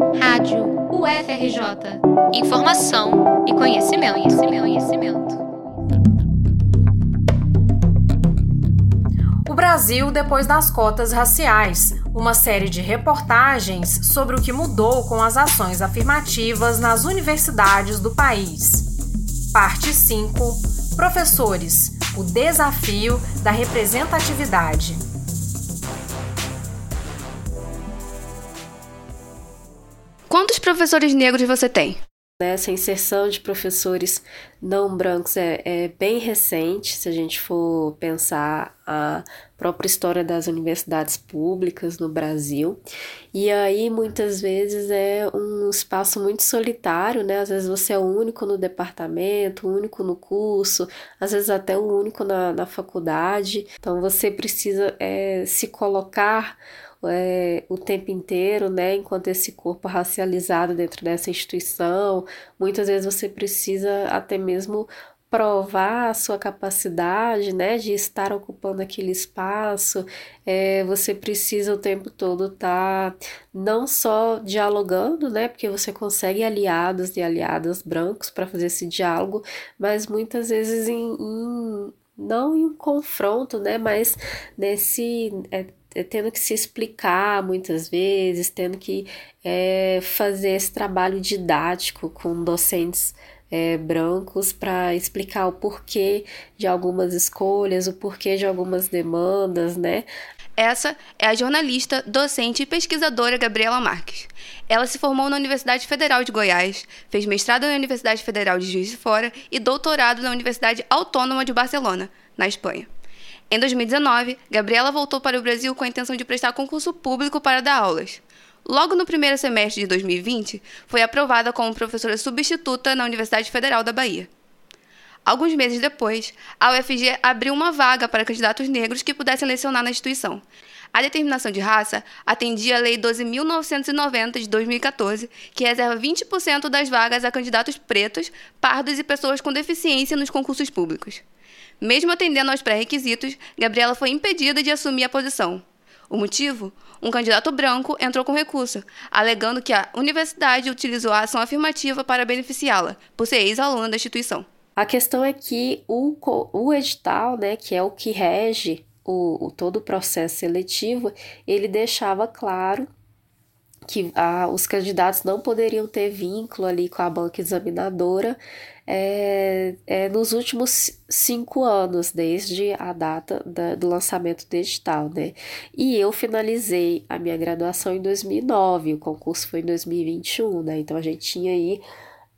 Rádio UFRJ. Informação e conhecimento, conhecimento, conhecimento. O Brasil depois das cotas raciais. Uma série de reportagens sobre o que mudou com as ações afirmativas nas universidades do país. Parte 5. Professores. O desafio da representatividade. Quantos professores negros você tem? Essa inserção de professores não brancos é, é, bem recente, se a gente for pensar a própria história das universidades públicas no Brasil. E aí, muitas vezes, é um espaço muito solitário, né? Às vezes você é o único no departamento, o único no curso, às vezes até o único na, na faculdade. Então, você precisa é, se colocar é, o tempo inteiro, né? Enquanto esse corpo racializado dentro dessa instituição, muitas vezes você precisa até mesmo provar a sua capacidade, né, de estar ocupando aquele espaço, é, você precisa o tempo todo estar tá não só dialogando, né, porque você consegue aliados e aliadas brancos para fazer esse diálogo, mas muitas vezes em, em não em um confronto, né, mas nesse é, é, tendo que se explicar muitas vezes, tendo que é, fazer esse trabalho didático com docentes é, brancos para explicar o porquê de algumas escolhas, o porquê de algumas demandas, né? Essa é a jornalista, docente e pesquisadora Gabriela Marques. Ela se formou na Universidade Federal de Goiás, fez mestrado na Universidade Federal de Juiz de Fora e doutorado na Universidade Autônoma de Barcelona, na Espanha. Em 2019, Gabriela voltou para o Brasil com a intenção de prestar concurso público para dar aulas. Logo no primeiro semestre de 2020, foi aprovada como professora substituta na Universidade Federal da Bahia. Alguns meses depois, a UFG abriu uma vaga para candidatos negros que pudessem lecionar na instituição. A determinação de raça atendia a Lei 12.990 de 2014, que reserva 20% das vagas a candidatos pretos, pardos e pessoas com deficiência nos concursos públicos. Mesmo atendendo aos pré-requisitos, Gabriela foi impedida de assumir a posição. O motivo? Um candidato branco entrou com recurso, alegando que a universidade utilizou a ação afirmativa para beneficiá-la, por ser ex-aluna da instituição. A questão é que o, o edital, né, que é o que rege o, o todo o processo seletivo, ele deixava claro que ah, os candidatos não poderiam ter vínculo ali com a banca examinadora é, é, nos últimos cinco anos, desde a data da, do lançamento do edital, né? E eu finalizei a minha graduação em 2009, o concurso foi em 2021, né? Então a gente tinha aí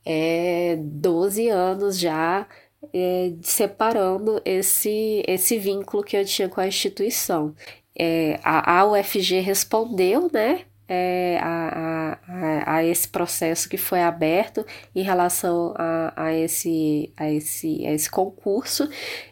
é, 12 anos já é, separando esse, esse vínculo que eu tinha com a instituição. É, a, a UFG respondeu, né? É, a, a, a, esse processo que foi aberto em relação a, a, esse, a, esse, a esse concurso.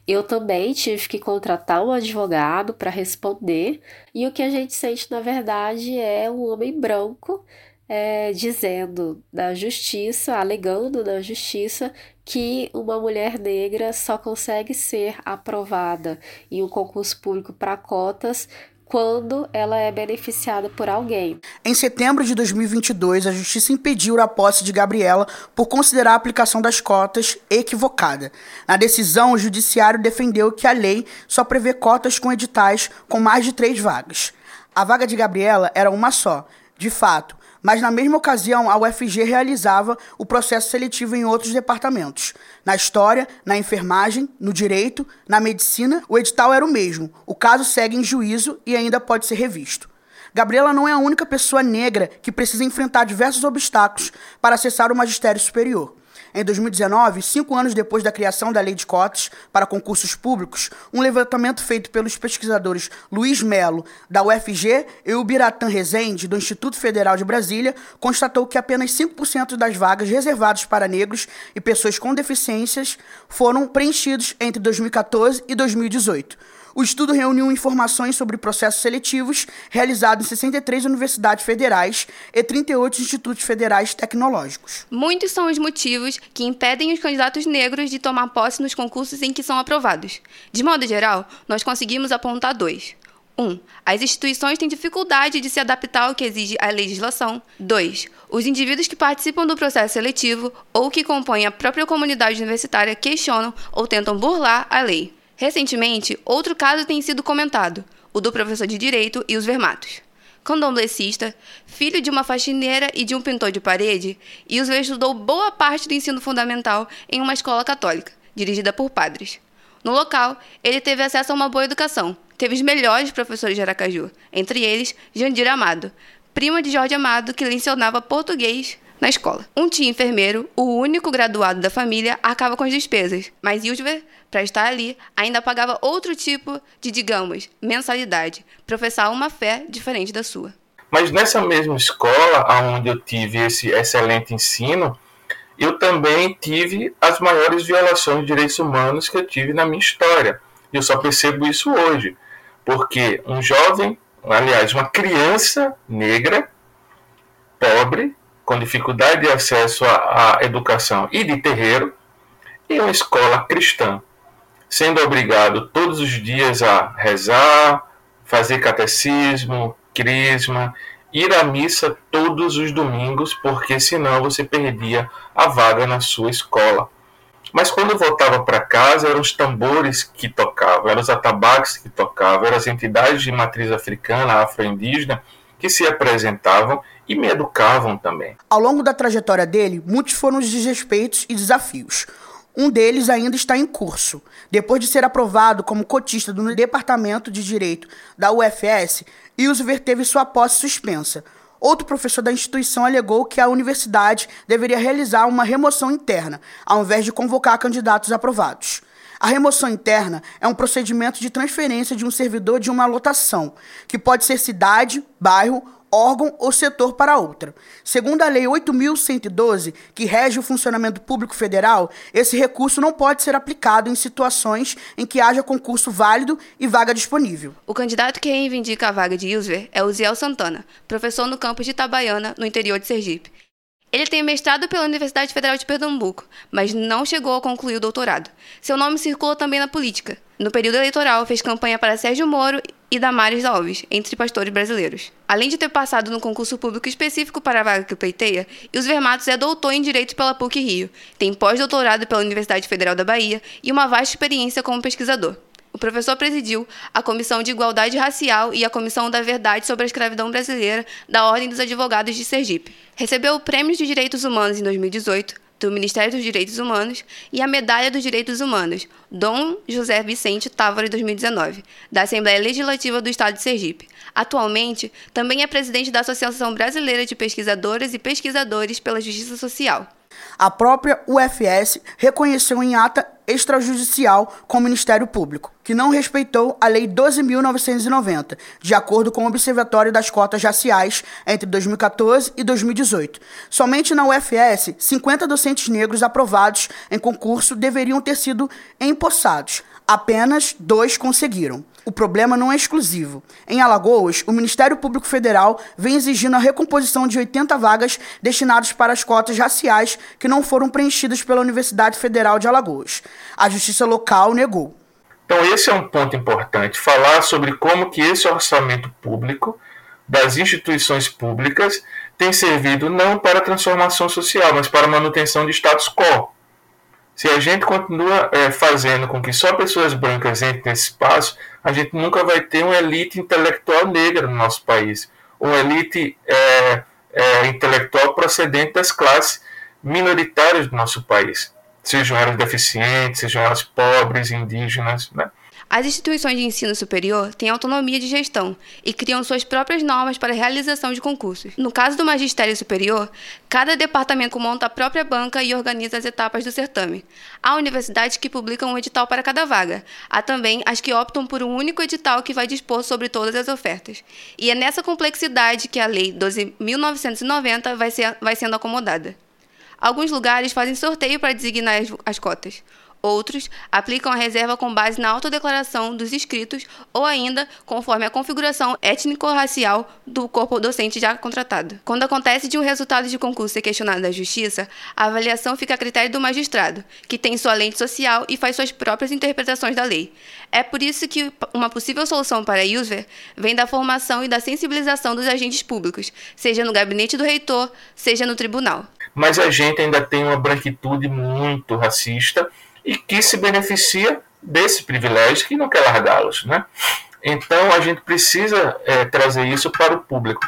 Eu também tive que contratar um advogado para responder, e o que a gente sente, na verdade, é um homem branco. É, dizendo na justiça, alegando na justiça que uma mulher negra só consegue ser aprovada em um concurso público para cotas quando ela é beneficiada por alguém. Em setembro de 2022, a justiça impediu a posse de Gabriela por considerar a aplicação das cotas equivocada. Na decisão, o judiciário defendeu que a lei só prevê cotas com editais com mais de três vagas. A vaga de Gabriela era uma só. De fato, mas na mesma ocasião a UFG realizava o processo seletivo em outros departamentos. Na história, na enfermagem, no direito, na medicina, o edital era o mesmo. O caso segue em juízo e ainda pode ser revisto. Gabriela não é a única pessoa negra que precisa enfrentar diversos obstáculos para acessar o magistério superior. Em 2019, cinco anos depois da criação da lei de cotas para concursos públicos, um levantamento feito pelos pesquisadores Luiz Melo, da UFG, e o Biratã Rezende, do Instituto Federal de Brasília, constatou que apenas 5% das vagas reservadas para negros e pessoas com deficiências foram preenchidos entre 2014 e 2018. O estudo reuniu informações sobre processos seletivos realizados em 63 universidades federais e 38 institutos federais tecnológicos. Muitos são os motivos que impedem os candidatos negros de tomar posse nos concursos em que são aprovados. De modo geral, nós conseguimos apontar dois. 1. Um, as instituições têm dificuldade de se adaptar ao que exige a legislação. 2. Os indivíduos que participam do processo seletivo ou que compõem a própria comunidade universitária questionam ou tentam burlar a lei. Recentemente, outro caso tem sido comentado, o do professor de Direito e os vermatos. Candomblessista, filho de uma faxineira e de um pintor de parede, Isver estudou boa parte do ensino fundamental em uma escola católica, dirigida por padres. No local, ele teve acesso a uma boa educação, teve os melhores professores de Aracaju, entre eles Jandir Amado, prima de Jorge Amado, que lecionava português na escola. Um tio enfermeiro, o único graduado da família, arcava com as despesas, mas Yusver, para estar ali, ainda pagava outro tipo de, digamos, mensalidade, professar uma fé diferente da sua. Mas nessa mesma escola, onde eu tive esse excelente ensino, eu também tive as maiores violações de direitos humanos que eu tive na minha história. E eu só percebo isso hoje, porque um jovem, aliás, uma criança negra, pobre, com dificuldade de acesso à, à educação e de terreiro, em uma escola cristã, sendo obrigado todos os dias a rezar, fazer catecismo, crisma, ir à missa todos os domingos, porque senão você perdia a vaga na sua escola. Mas quando voltava para casa, eram os tambores que tocavam, eram os atabaques que tocavam, eram as entidades de matriz africana, afro-indígena, que se apresentavam e me educavam também. Ao longo da trajetória dele, muitos foram os desrespeitos e desafios. Um deles ainda está em curso. Depois de ser aprovado como cotista do Departamento de Direito da UFS, Ilsever teve sua posse suspensa. Outro professor da instituição alegou que a universidade deveria realizar uma remoção interna, ao invés de convocar candidatos aprovados. A remoção interna é um procedimento de transferência de um servidor de uma lotação, que pode ser cidade, bairro, órgão ou setor para outra. Segundo a Lei 8.112, que rege o funcionamento público federal, esse recurso não pode ser aplicado em situações em que haja concurso válido e vaga disponível. O candidato que reivindica a vaga de Ilsver é o Ziel Santana, professor no campus de Itabaiana, no interior de Sergipe. Ele tem mestrado pela Universidade Federal de Pernambuco, mas não chegou a concluir o doutorado. Seu nome circula também na política. No período eleitoral, fez campanha para Sérgio Moro e Damares Alves, entre pastores brasileiros. Além de ter passado no concurso público específico para a vaga que pleiteia, Os Vermatos é doutor em Direito pela PUC Rio, tem pós-doutorado pela Universidade Federal da Bahia e uma vasta experiência como pesquisador. Professor presidiu a Comissão de Igualdade Racial e a Comissão da Verdade sobre a Escravidão Brasileira da Ordem dos Advogados de Sergipe. Recebeu o Prêmio de Direitos Humanos em 2018 do Ministério dos Direitos Humanos e a Medalha dos Direitos Humanos, Dom José Vicente Távora 2019, da Assembleia Legislativa do Estado de Sergipe. Atualmente, também é presidente da Associação Brasileira de Pesquisadoras e Pesquisadores pela Justiça Social. A própria UFS reconheceu em ata extrajudicial com o Ministério Público, que não respeitou a Lei 12.990, de acordo com o Observatório das Cotas Raciais entre 2014 e 2018. Somente na UFS, 50 docentes negros aprovados em concurso deveriam ter sido empossados. Apenas dois conseguiram. O problema não é exclusivo. Em Alagoas, o Ministério Público Federal vem exigindo a recomposição de 80 vagas destinadas para as cotas raciais que não foram preenchidas pela Universidade Federal de Alagoas. A justiça local negou. Então esse é um ponto importante, falar sobre como que esse orçamento público das instituições públicas tem servido não para transformação social, mas para manutenção de status quo. Se a gente continua é, fazendo com que só pessoas brancas entrem nesse espaço, a gente nunca vai ter uma elite intelectual negra no nosso país, uma elite é, é, intelectual procedente das classes minoritárias do nosso país, sejam elas deficientes, sejam elas pobres, indígenas, né? As instituições de ensino superior têm autonomia de gestão e criam suas próprias normas para a realização de concursos. No caso do magistério superior, cada departamento monta a própria banca e organiza as etapas do certame. Há universidades que publicam um edital para cada vaga. Há também as que optam por um único edital que vai dispor sobre todas as ofertas. E é nessa complexidade que a Lei 12.990 vai, ser, vai sendo acomodada. Alguns lugares fazem sorteio para designar as, as cotas. Outros aplicam a reserva com base na autodeclaração dos inscritos ou ainda conforme a configuração étnico-racial do corpo docente já contratado. Quando acontece de um resultado de concurso ser questionado na Justiça, a avaliação fica a critério do magistrado, que tem sua lente social e faz suas próprias interpretações da lei. É por isso que uma possível solução para a user vem da formação e da sensibilização dos agentes públicos, seja no gabinete do reitor, seja no tribunal. Mas a gente ainda tem uma branquitude muito racista e que se beneficia desse privilégio que não quer largá-los, né? Então a gente precisa é, trazer isso para o público,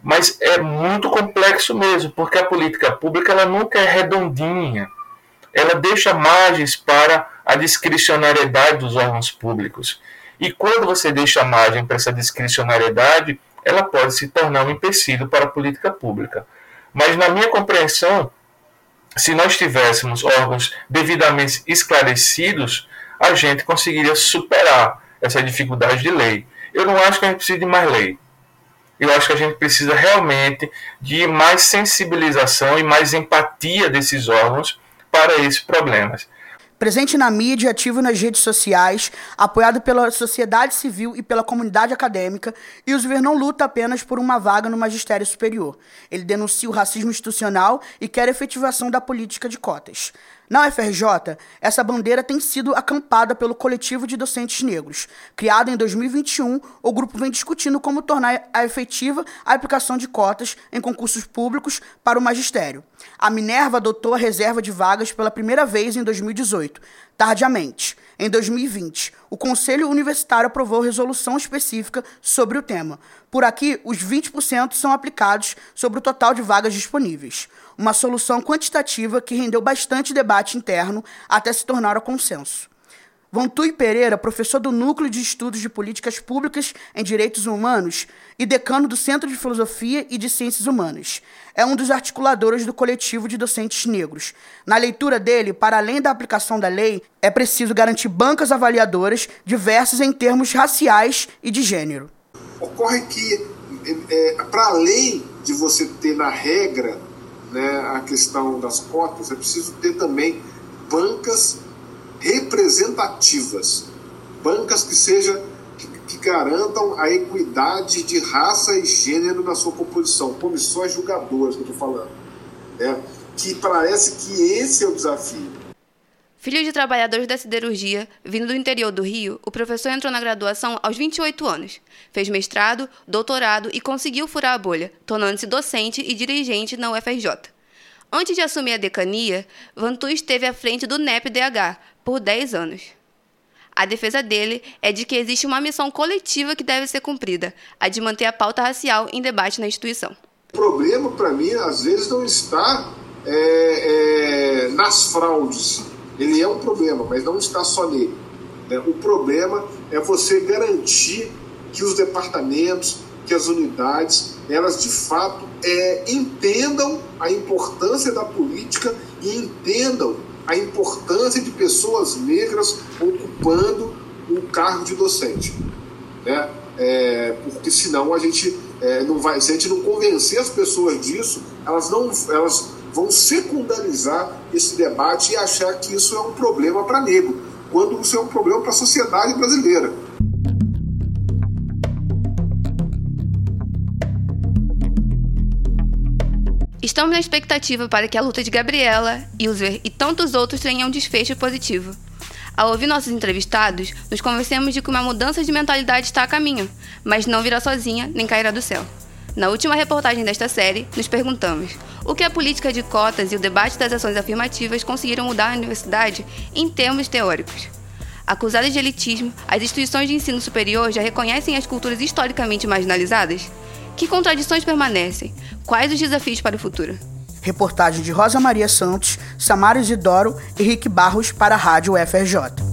mas é muito complexo mesmo, porque a política pública ela nunca é redondinha, ela deixa margens para a discricionariedade dos órgãos públicos. E quando você deixa margem para essa discricionariedade, ela pode se tornar um empecilho para a política pública. Mas na minha compreensão, se nós tivéssemos órgãos devidamente esclarecidos, a gente conseguiria superar essa dificuldade de lei. Eu não acho que a gente precisa de mais lei. Eu acho que a gente precisa realmente de mais sensibilização e mais empatia desses órgãos para esses problemas. Presente na mídia, ativo nas redes sociais, apoiado pela sociedade civil e pela comunidade acadêmica, Ilsver não luta apenas por uma vaga no magistério superior. Ele denuncia o racismo institucional e quer a efetivação da política de cotas. Na UFRJ, essa bandeira tem sido acampada pelo coletivo de docentes negros. Criado em 2021, o grupo vem discutindo como tornar a efetiva a aplicação de cotas em concursos públicos para o magistério. A Minerva adotou a reserva de vagas pela primeira vez em 2018, tardiamente. Em 2020, o Conselho Universitário aprovou resolução específica sobre o tema. Por aqui, os 20% são aplicados sobre o total de vagas disponíveis. Uma solução quantitativa que rendeu bastante debate interno até se tornar o consenso. Vantui Pereira, professor do Núcleo de Estudos de Políticas Públicas em Direitos Humanos e decano do Centro de Filosofia e de Ciências Humanas. É um dos articuladores do coletivo de docentes negros. Na leitura dele, para além da aplicação da lei, é preciso garantir bancas avaliadoras diversas em termos raciais e de gênero. Ocorre que, é, é para além de você ter na regra né, a questão das cotas, é preciso ter também bancas representativas, bancas que sejam que, que, garantam a equidade de raça e gênero na sua composição, comissões julgadoras que eu estou falando, né? que parece que esse é o desafio. Filho de trabalhadores da siderurgia, vindo do interior do Rio, o professor entrou na graduação aos 28 anos. Fez mestrado, doutorado e conseguiu furar a bolha, tornando-se docente e dirigente na UFRJ. Antes de assumir a decania, Vantu esteve à frente do NEP-DH por 10 anos. A defesa dele é de que existe uma missão coletiva que deve ser cumprida, a de manter a pauta racial em debate na instituição. O problema, para mim, às vezes não está é, é, nas fraudes. Ele é um problema, mas não está só nele. Né? O problema é você garantir que os departamentos, que as unidades, elas de fato é, entendam a importância da política e entendam a importância de pessoas negras ocupando o cargo de docente. Né? É, porque senão a gente é, não vai, se a gente não convencer as pessoas disso, elas não elas vão secundarizar esse debate e achar que isso é um problema para negro, quando isso é um problema para a sociedade brasileira. Estamos na expectativa para que a luta de Gabriela, Ilser e tantos outros tenham um desfecho positivo. Ao ouvir nossos entrevistados, nos convencemos de que uma mudança de mentalidade está a caminho, mas não virá sozinha nem cairá do céu. Na última reportagem desta série, nos perguntamos o que a política de cotas e o debate das ações afirmativas conseguiram mudar a universidade em termos teóricos. Acusadas de elitismo, as instituições de ensino superior já reconhecem as culturas historicamente marginalizadas? Que contradições permanecem? Quais os desafios para o futuro? Reportagem de Rosa Maria Santos, Samara Isidoro e Rick Barros para a Rádio FRJ.